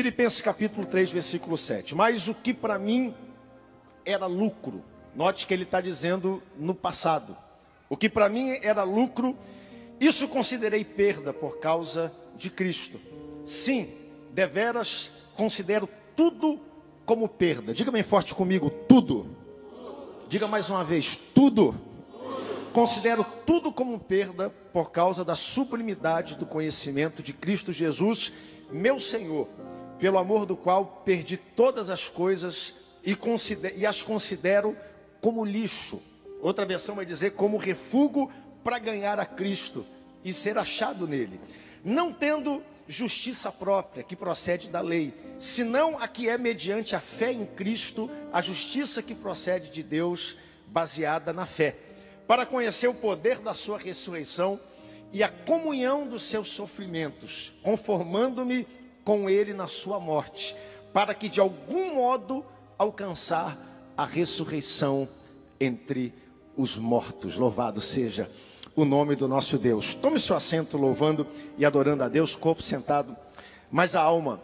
Filipenses capítulo 3, versículo 7. Mas o que para mim era lucro, note que ele está dizendo no passado. O que para mim era lucro, isso considerei perda por causa de Cristo. Sim, deveras considero tudo como perda. Diga bem forte comigo, tudo. Diga mais uma vez, tudo. Considero tudo como perda por causa da sublimidade do conhecimento de Cristo Jesus, meu Senhor, pelo amor do qual perdi todas as coisas e, e as considero como lixo. Outra versão vai dizer como refúgio para ganhar a Cristo e ser achado nele. Não tendo justiça própria que procede da lei, senão a que é mediante a fé em Cristo, a justiça que procede de Deus, baseada na fé, para conhecer o poder da sua ressurreição e a comunhão dos seus sofrimentos, conformando-me com ele na sua morte, para que de algum modo alcançar a ressurreição entre os mortos. Louvado seja o nome do nosso Deus. Tome seu assento louvando e adorando a Deus, corpo sentado, mas a alma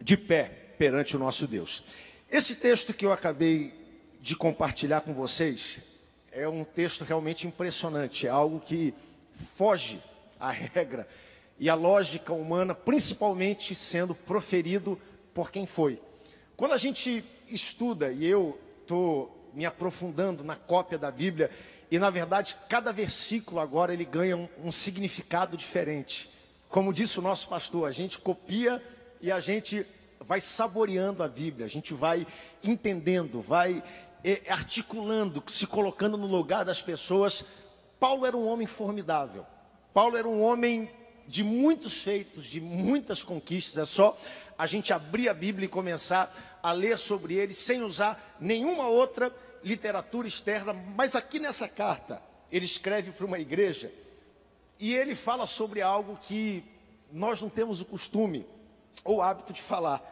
de pé perante o nosso Deus. Esse texto que eu acabei de compartilhar com vocês é um texto realmente impressionante, é algo que foge à regra e à lógica humana, principalmente sendo proferido por quem foi. Quando a gente estuda, e eu estou me aprofundando na cópia da Bíblia, e na verdade, cada versículo agora ele ganha um, um significado diferente. Como disse o nosso pastor, a gente copia e a gente vai saboreando a Bíblia, a gente vai entendendo, vai é, articulando, se colocando no lugar das pessoas. Paulo era um homem formidável. Paulo era um homem de muitos feitos, de muitas conquistas. É só a gente abrir a Bíblia e começar a ler sobre ele sem usar nenhuma outra literatura externa, mas aqui nessa carta, ele escreve para uma igreja e ele fala sobre algo que nós não temos o costume ou hábito de falar.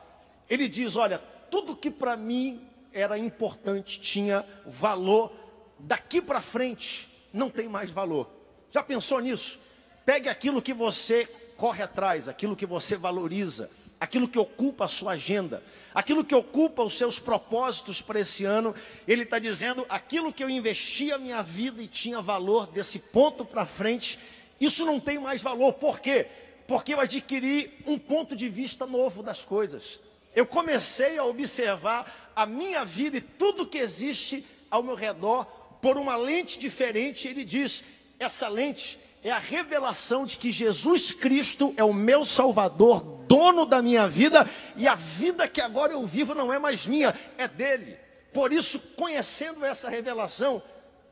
Ele diz: Olha, tudo que para mim era importante, tinha valor, daqui para frente não tem mais valor. Já pensou nisso? Pegue aquilo que você corre atrás, aquilo que você valoriza, aquilo que ocupa a sua agenda, aquilo que ocupa os seus propósitos para esse ano, ele está dizendo: aquilo que eu investi a minha vida e tinha valor desse ponto para frente, isso não tem mais valor. Por quê? Porque eu adquiri um ponto de vista novo das coisas. Eu comecei a observar a minha vida e tudo que existe ao meu redor por uma lente diferente. Ele diz: essa lente é a revelação de que Jesus Cristo é o meu Salvador, dono da minha vida, e a vida que agora eu vivo não é mais minha, é dele. Por isso, conhecendo essa revelação,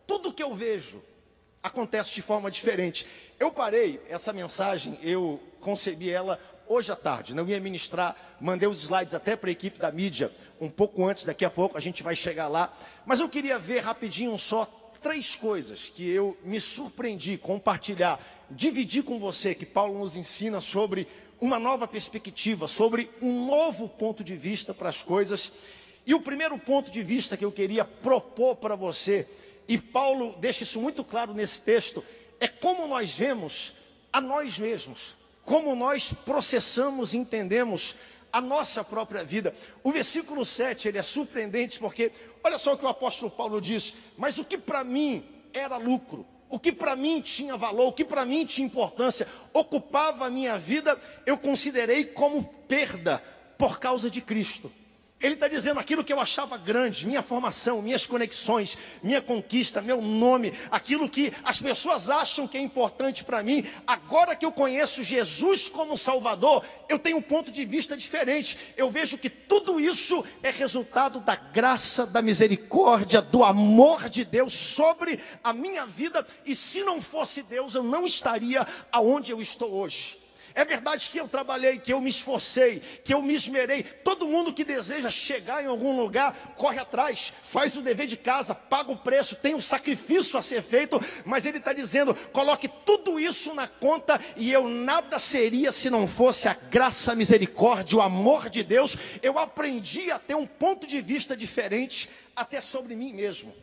tudo que eu vejo acontece de forma diferente. Eu parei essa mensagem, eu concebi ela hoje à tarde, não ia ministrar, mandei os slides até para a equipe da mídia, um pouco antes, daqui a pouco a gente vai chegar lá, mas eu queria ver rapidinho só três coisas que eu me surpreendi compartilhar, dividir com você, que Paulo nos ensina sobre uma nova perspectiva, sobre um novo ponto de vista para as coisas. E o primeiro ponto de vista que eu queria propor para você, e Paulo deixa isso muito claro nesse texto, é como nós vemos a nós mesmos, como nós processamos e entendemos a nossa própria vida. O versículo 7 ele é surpreendente porque olha só o que o apóstolo Paulo diz: "Mas o que para mim era lucro, o que para mim tinha valor, o que para mim tinha importância, ocupava a minha vida, eu considerei como perda por causa de Cristo." Ele está dizendo aquilo que eu achava grande, minha formação, minhas conexões, minha conquista, meu nome, aquilo que as pessoas acham que é importante para mim. Agora que eu conheço Jesus como Salvador, eu tenho um ponto de vista diferente. Eu vejo que tudo isso é resultado da graça, da misericórdia, do amor de Deus sobre a minha vida. E se não fosse Deus, eu não estaria aonde eu estou hoje. É verdade que eu trabalhei, que eu me esforcei, que eu me esmerei. Todo mundo que deseja chegar em algum lugar, corre atrás, faz o dever de casa, paga o preço, tem um sacrifício a ser feito, mas ele está dizendo: coloque tudo isso na conta e eu nada seria se não fosse a graça, a misericórdia, o amor de Deus. Eu aprendi a ter um ponto de vista diferente até sobre mim mesmo.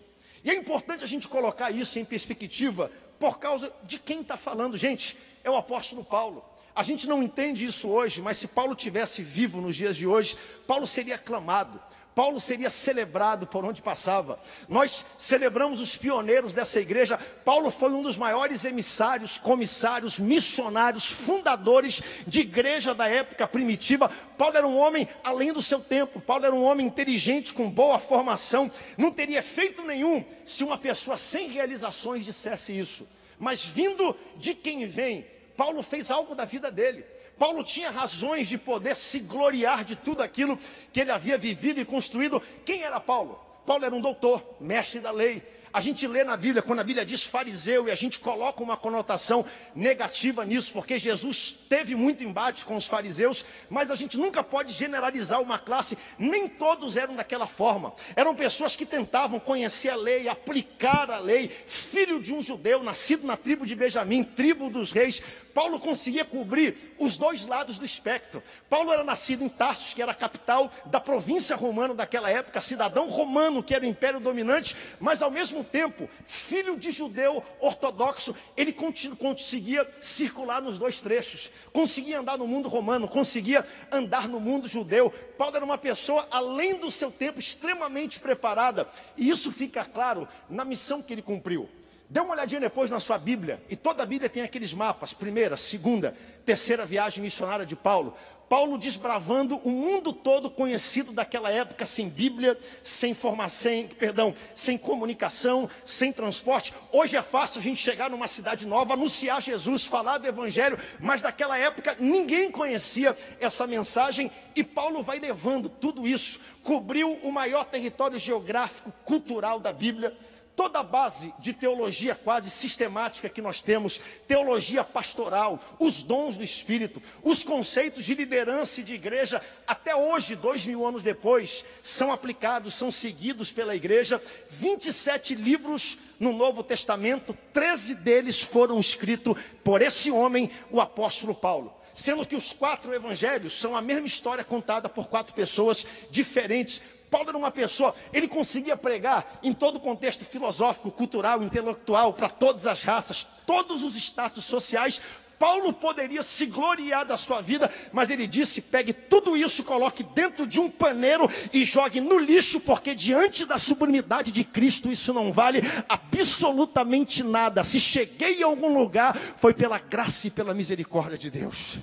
E é importante a gente colocar isso em perspectiva por causa de quem está falando, gente. É o apóstolo Paulo. A gente não entende isso hoje, mas se Paulo tivesse vivo nos dias de hoje, Paulo seria aclamado. Paulo seria celebrado por onde passava. Nós celebramos os pioneiros dessa igreja. Paulo foi um dos maiores emissários, comissários, missionários, fundadores de igreja da época primitiva. Paulo era um homem além do seu tempo. Paulo era um homem inteligente, com boa formação. Não teria efeito nenhum se uma pessoa sem realizações dissesse isso. Mas vindo de quem vem, Paulo fez algo da vida dele. Paulo tinha razões de poder se gloriar de tudo aquilo que ele havia vivido e construído. Quem era Paulo? Paulo era um doutor, mestre da lei, a gente lê na Bíblia, quando a Bíblia diz fariseu, e a gente coloca uma conotação negativa nisso, porque Jesus teve muito embate com os fariseus, mas a gente nunca pode generalizar uma classe, nem todos eram daquela forma. Eram pessoas que tentavam conhecer a lei, aplicar a lei, filho de um judeu, nascido na tribo de Benjamim, tribo dos reis. Paulo conseguia cobrir os dois lados do espectro. Paulo era nascido em Tarsus, que era a capital da província romana daquela época, cidadão romano, que era o império dominante, mas ao mesmo tempo, filho de judeu ortodoxo, ele conseguia circular nos dois trechos, conseguia andar no mundo romano, conseguia andar no mundo judeu. Paulo era uma pessoa, além do seu tempo, extremamente preparada, e isso fica claro na missão que ele cumpriu. Dê uma olhadinha depois na sua Bíblia, e toda a Bíblia tem aqueles mapas, primeira, segunda, terceira viagem missionária de Paulo. Paulo desbravando o mundo todo conhecido daquela época, sem Bíblia, sem formação, perdão, sem comunicação, sem transporte. Hoje é fácil a gente chegar numa cidade nova, anunciar Jesus, falar do Evangelho, mas naquela época ninguém conhecia essa mensagem e Paulo vai levando tudo isso, cobriu o maior território geográfico, cultural da Bíblia Toda a base de teologia quase sistemática que nós temos, teologia pastoral, os dons do Espírito, os conceitos de liderança e de igreja, até hoje, dois mil anos depois, são aplicados, são seguidos pela igreja. 27 livros no Novo Testamento, 13 deles foram escritos por esse homem, o apóstolo Paulo sendo que os quatro evangelhos são a mesma história contada por quatro pessoas diferentes, Paulo era uma pessoa, ele conseguia pregar em todo o contexto filosófico, cultural, intelectual, para todas as raças, todos os status sociais. Paulo poderia se gloriar da sua vida, mas ele disse: pegue tudo isso, coloque dentro de um paneiro e jogue no lixo, porque diante da sublimidade de Cristo isso não vale absolutamente nada. Se cheguei a algum lugar, foi pela graça e pela misericórdia de Deus.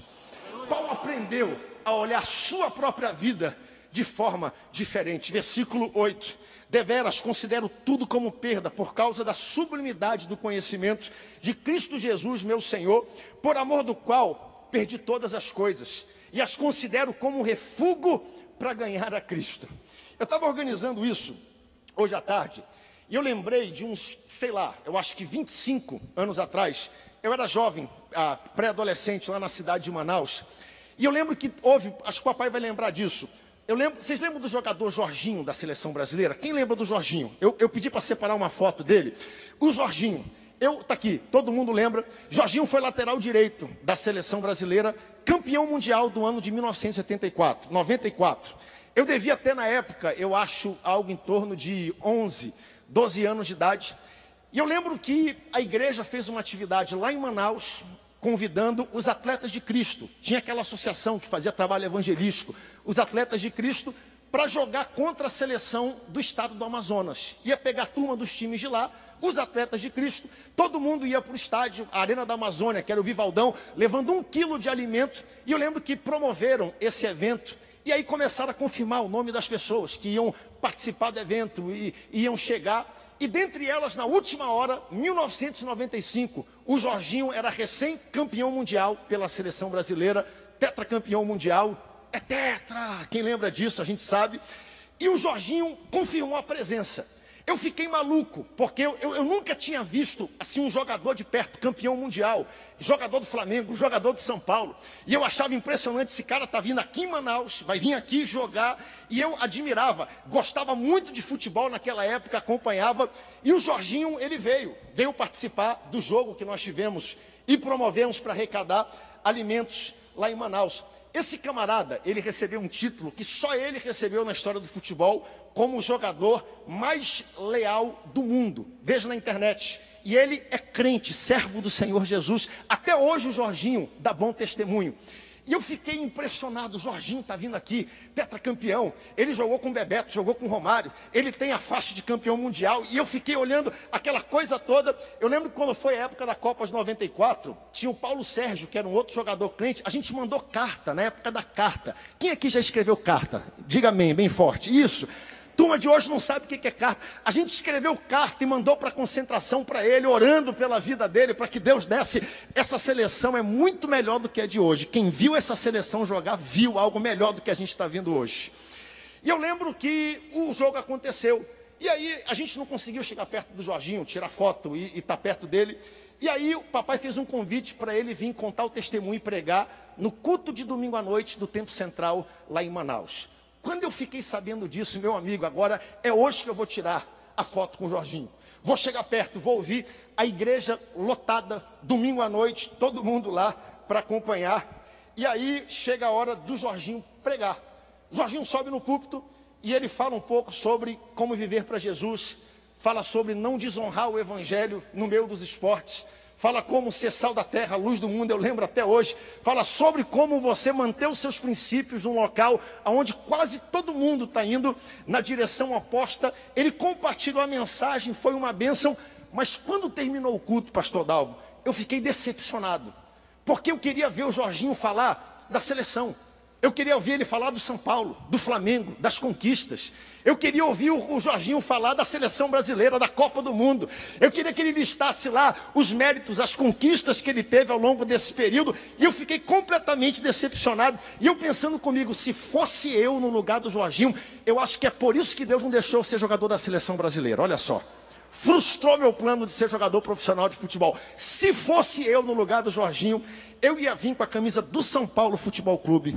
Paulo aprendeu a olhar sua própria vida de forma diferente. Versículo 8. Deveras considero tudo como perda por causa da sublimidade do conhecimento de Cristo Jesus, meu Senhor, por amor do qual perdi todas as coisas e as considero como refúgio para ganhar a Cristo. Eu estava organizando isso hoje à tarde e eu lembrei de uns, sei lá, eu acho que 25 anos atrás, eu era jovem, ah, pré-adolescente lá na cidade de Manaus, e eu lembro que houve, acho que o papai vai lembrar disso, eu lembro, vocês lembram do jogador Jorginho da seleção brasileira? Quem lembra do Jorginho? Eu, eu pedi para separar uma foto dele. O Jorginho, eu tá aqui, todo mundo lembra. Jorginho foi lateral direito da seleção brasileira, campeão mundial do ano de 1974, 94. Eu devia ter na época, eu acho, algo em torno de 11, 12 anos de idade. E eu lembro que a igreja fez uma atividade lá em Manaus, convidando os atletas de Cristo. Tinha aquela associação que fazia trabalho evangelístico, os atletas de Cristo, para jogar contra a seleção do estado do Amazonas. Ia pegar a turma dos times de lá, os atletas de Cristo, todo mundo ia para o estádio, a Arena da Amazônia, que era o Vivaldão, levando um quilo de alimento. E eu lembro que promoveram esse evento. E aí começaram a confirmar o nome das pessoas que iam participar do evento e iam chegar. E dentre elas, na última hora, 1995, o Jorginho era recém-campeão mundial pela seleção brasileira, tetracampeão mundial. É tetra! Quem lembra disso, a gente sabe. E o Jorginho confirmou a presença. Eu fiquei maluco, porque eu, eu, eu, nunca tinha visto assim um jogador de perto, campeão mundial, jogador do Flamengo, jogador de São Paulo. E eu achava impressionante, esse cara tá vindo aqui em Manaus, vai vir aqui jogar. E eu admirava, gostava muito de futebol naquela época, acompanhava. E o Jorginho, ele veio, veio participar do jogo que nós tivemos e promovemos para arrecadar alimentos lá em Manaus. Esse camarada, ele recebeu um título que só ele recebeu na história do futebol como o jogador mais leal do mundo. Veja na internet. e ele é crente, servo do Senhor Jesus. Até hoje o Jorginho dá bom testemunho. E eu fiquei impressionado, o Jorginho está vindo aqui, tetracampeão. Ele jogou com o Bebeto, jogou com o Romário. Ele tem a faixa de campeão mundial. E eu fiquei olhando aquela coisa toda. Eu lembro quando foi a época da Copa de 94, tinha o Paulo Sérgio, que era um outro jogador crente. A gente mandou carta, na época da carta. Quem aqui já escreveu carta? Diga amém, bem forte. Isso turma de hoje não sabe o que é carta. A gente escreveu carta e mandou para concentração para ele, orando pela vida dele, para que Deus desse. Essa seleção é muito melhor do que a de hoje. Quem viu essa seleção jogar, viu algo melhor do que a gente está vendo hoje. E eu lembro que o jogo aconteceu. E aí a gente não conseguiu chegar perto do Jorginho, tirar foto e estar tá perto dele. E aí o papai fez um convite para ele vir contar o testemunho e pregar no culto de domingo à noite do Tempo Central lá em Manaus. Quando eu fiquei sabendo disso, meu amigo, agora é hoje que eu vou tirar a foto com o Jorginho. Vou chegar perto, vou ouvir a igreja lotada, domingo à noite, todo mundo lá para acompanhar. E aí chega a hora do Jorginho pregar. O Jorginho sobe no púlpito e ele fala um pouco sobre como viver para Jesus, fala sobre não desonrar o evangelho no meio dos esportes, fala como ser sal da terra, luz do mundo, eu lembro até hoje. Fala sobre como você manter os seus princípios num local onde quase todo mundo está indo na direção oposta. Ele compartilhou a mensagem, foi uma bênção, mas quando terminou o culto, pastor Dalvo, eu fiquei decepcionado, porque eu queria ver o Jorginho falar da seleção. Eu queria ouvir ele falar do São Paulo, do Flamengo, das conquistas. Eu queria ouvir o Jorginho falar da seleção brasileira, da Copa do Mundo. Eu queria que ele listasse lá os méritos, as conquistas que ele teve ao longo desse período. E eu fiquei completamente decepcionado. E eu pensando comigo, se fosse eu no lugar do Jorginho, eu acho que é por isso que Deus não deixou eu ser jogador da seleção brasileira. Olha só. Frustrou meu plano de ser jogador profissional de futebol. Se fosse eu no lugar do Jorginho, eu ia vir com a camisa do São Paulo Futebol Clube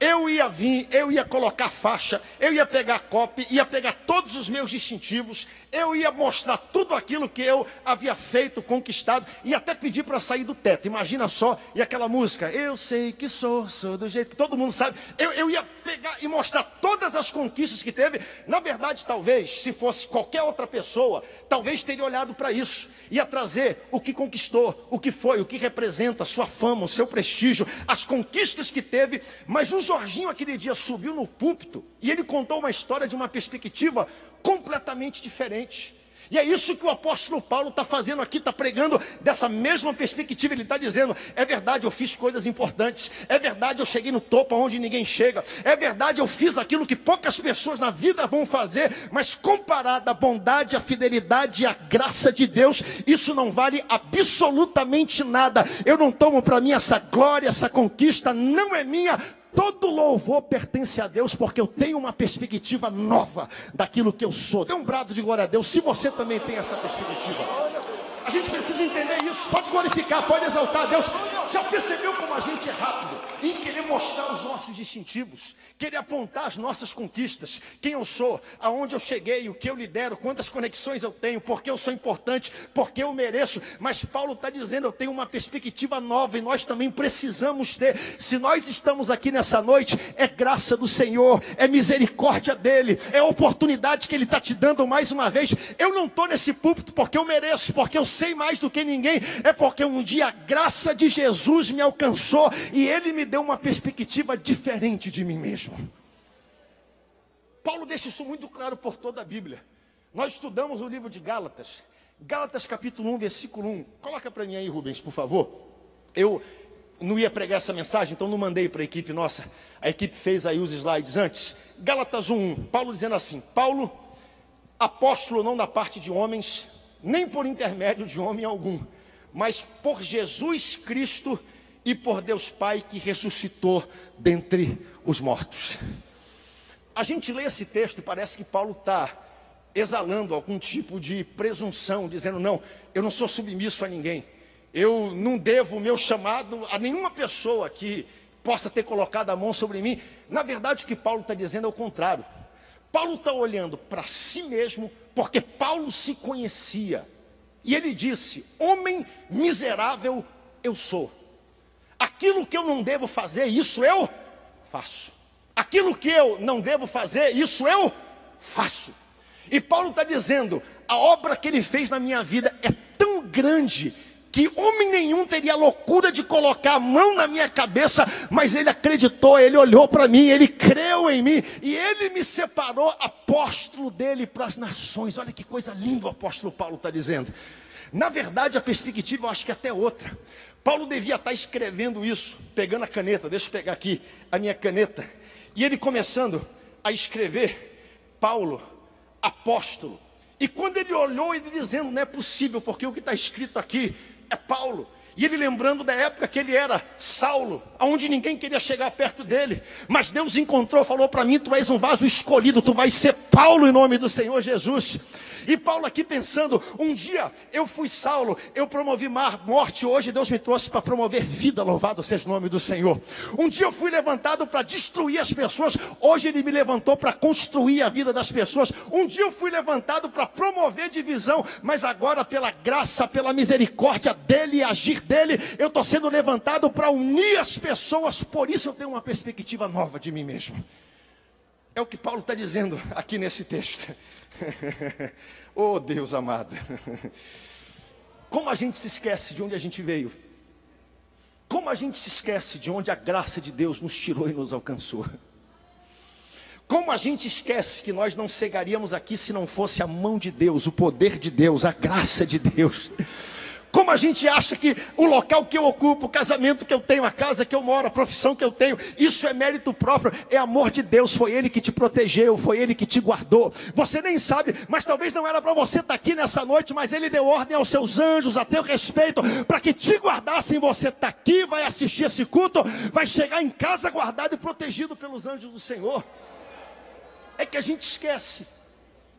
eu ia vir, eu ia colocar faixa, eu ia pegar copy, ia pegar todos os meus distintivos, eu ia mostrar tudo aquilo que eu havia feito, conquistado, e até pedir para sair do teto. Imagina só, e aquela música, eu sei que sou, sou do jeito que todo mundo sabe. Eu, eu ia pegar e mostrar todas as conquistas que teve. Na verdade, talvez, se fosse qualquer outra pessoa, talvez teria olhado para isso, ia trazer o que conquistou, o que foi, o que representa, sua fama, o seu prestígio, as conquistas que teve, mas os Jorginho, aquele dia, subiu no púlpito e ele contou uma história de uma perspectiva completamente diferente. E é isso que o apóstolo Paulo está fazendo aqui, está pregando dessa mesma perspectiva. Ele está dizendo: é verdade, eu fiz coisas importantes, é verdade, eu cheguei no topo onde ninguém chega, é verdade, eu fiz aquilo que poucas pessoas na vida vão fazer, mas comparado à bondade, à fidelidade e à graça de Deus, isso não vale absolutamente nada. Eu não tomo para mim essa glória, essa conquista, não é minha, Todo louvor pertence a Deus, porque eu tenho uma perspectiva nova daquilo que eu sou. Dê um brado de glória a Deus, se você também tem essa perspectiva. A gente precisa entender isso. Pode glorificar, pode exaltar a Deus. Já percebeu como a gente é rápido? em querer mostrar os nossos distintivos, querer apontar as nossas conquistas, quem eu sou, aonde eu cheguei, o que eu lidero, quantas conexões eu tenho, porque eu sou importante, porque eu mereço. Mas Paulo está dizendo, eu tenho uma perspectiva nova e nós também precisamos ter. Se nós estamos aqui nessa noite, é graça do Senhor, é misericórdia dele, é oportunidade que ele está te dando mais uma vez. Eu não estou nesse púlpito porque eu mereço, porque eu sei mais do que ninguém, é porque um dia a graça de Jesus me alcançou e ele me deu uma perspectiva diferente de mim mesmo. Paulo deixa isso muito claro por toda a Bíblia. Nós estudamos o livro de Gálatas, Gálatas capítulo 1, versículo 1. Coloca para mim aí, Rubens, por favor. Eu não ia pregar essa mensagem, então não mandei para a equipe nossa. A equipe fez aí os slides antes. Gálatas 1, 1. Paulo dizendo assim: Paulo, apóstolo não da parte de homens, nem por intermédio de homem algum, mas por Jesus Cristo e por Deus Pai que ressuscitou dentre os mortos. A gente lê esse texto e parece que Paulo está exalando algum tipo de presunção, dizendo: não, eu não sou submisso a ninguém, eu não devo o meu chamado a nenhuma pessoa que possa ter colocado a mão sobre mim. Na verdade, o que Paulo está dizendo é o contrário. Paulo está olhando para si mesmo, porque Paulo se conhecia. E ele disse: Homem miserável eu sou. Aquilo que eu não devo fazer, isso eu faço. Aquilo que eu não devo fazer, isso eu faço. E Paulo está dizendo: a obra que ele fez na minha vida é tão grande que homem nenhum teria a loucura de colocar a mão na minha cabeça, mas ele acreditou, ele olhou para mim, ele creu em mim, e ele me separou apóstolo dele para as nações. Olha que coisa linda o apóstolo Paulo está dizendo. Na verdade, a perspectiva eu acho que é até outra. Paulo devia estar escrevendo isso, pegando a caneta, deixa eu pegar aqui a minha caneta, e ele começando a escrever, Paulo, apóstolo. E quando ele olhou, ele dizendo, não é possível, porque o que está escrito aqui é Paulo. E ele lembrando da época que ele era Saulo, aonde ninguém queria chegar perto dele. Mas Deus encontrou, falou para mim: Tu és um vaso escolhido, tu vais ser Paulo em nome do Senhor Jesus. E Paulo aqui pensando: um dia eu fui Saulo, eu promovi morte, hoje Deus me trouxe para promover vida, louvado seja o nome do Senhor. Um dia eu fui levantado para destruir as pessoas, hoje Ele me levantou para construir a vida das pessoas. Um dia eu fui levantado para promover divisão, mas agora, pela graça, pela misericórdia dEle e agir dEle, eu estou sendo levantado para unir as pessoas, por isso eu tenho uma perspectiva nova de mim mesmo. É o que Paulo está dizendo aqui nesse texto. oh Deus amado. Como a gente se esquece de onde a gente veio. Como a gente se esquece de onde a graça de Deus nos tirou e nos alcançou. Como a gente esquece que nós não chegaríamos aqui se não fosse a mão de Deus, o poder de Deus, a graça de Deus. Como a gente acha que o local que eu ocupo, o casamento que eu tenho, a casa que eu moro, a profissão que eu tenho, isso é mérito próprio, é amor de Deus, foi Ele que te protegeu, foi Ele que te guardou. Você nem sabe, mas talvez não era para você estar tá aqui nessa noite, mas Ele deu ordem aos seus anjos a teu respeito, para que te guardassem. Você está aqui, vai assistir esse culto, vai chegar em casa guardado e protegido pelos anjos do Senhor. É que a gente esquece.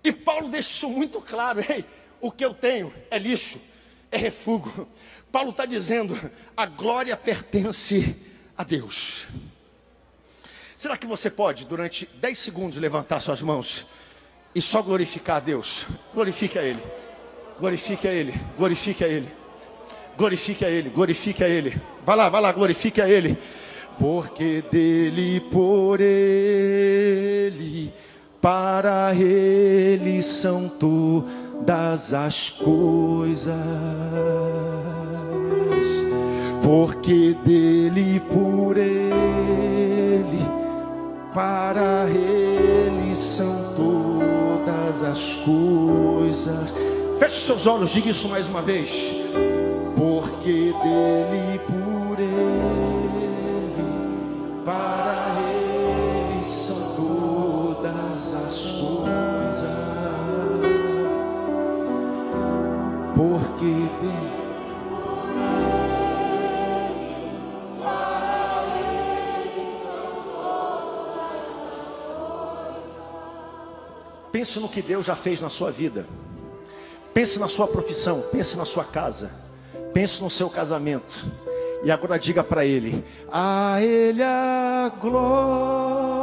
E Paulo isso muito claro: ei, o que eu tenho é lixo é refúgio. Paulo está dizendo: a glória pertence a Deus. Será que você pode, durante 10 segundos, levantar suas mãos e só glorificar a Deus? Glorifique a Ele, glorifique a Ele, glorifique a Ele, glorifique a Ele, glorifique a Ele. Vai lá, vai lá, glorifique a Ele. Porque dele, por Ele, para Ele são tu todas as coisas, porque dele, por ele, para ele são todas as coisas. Feche seus olhos, diga isso mais uma vez. Porque dele, Pense no que Deus já fez na sua vida. Pense na sua profissão, pense na sua casa, pense no seu casamento. E agora diga para ele: A ele a glória.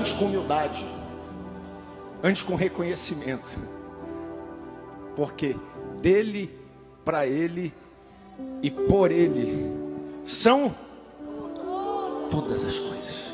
Antes com humildade, antes com reconhecimento, porque dele, para ele e por ele são todas as coisas.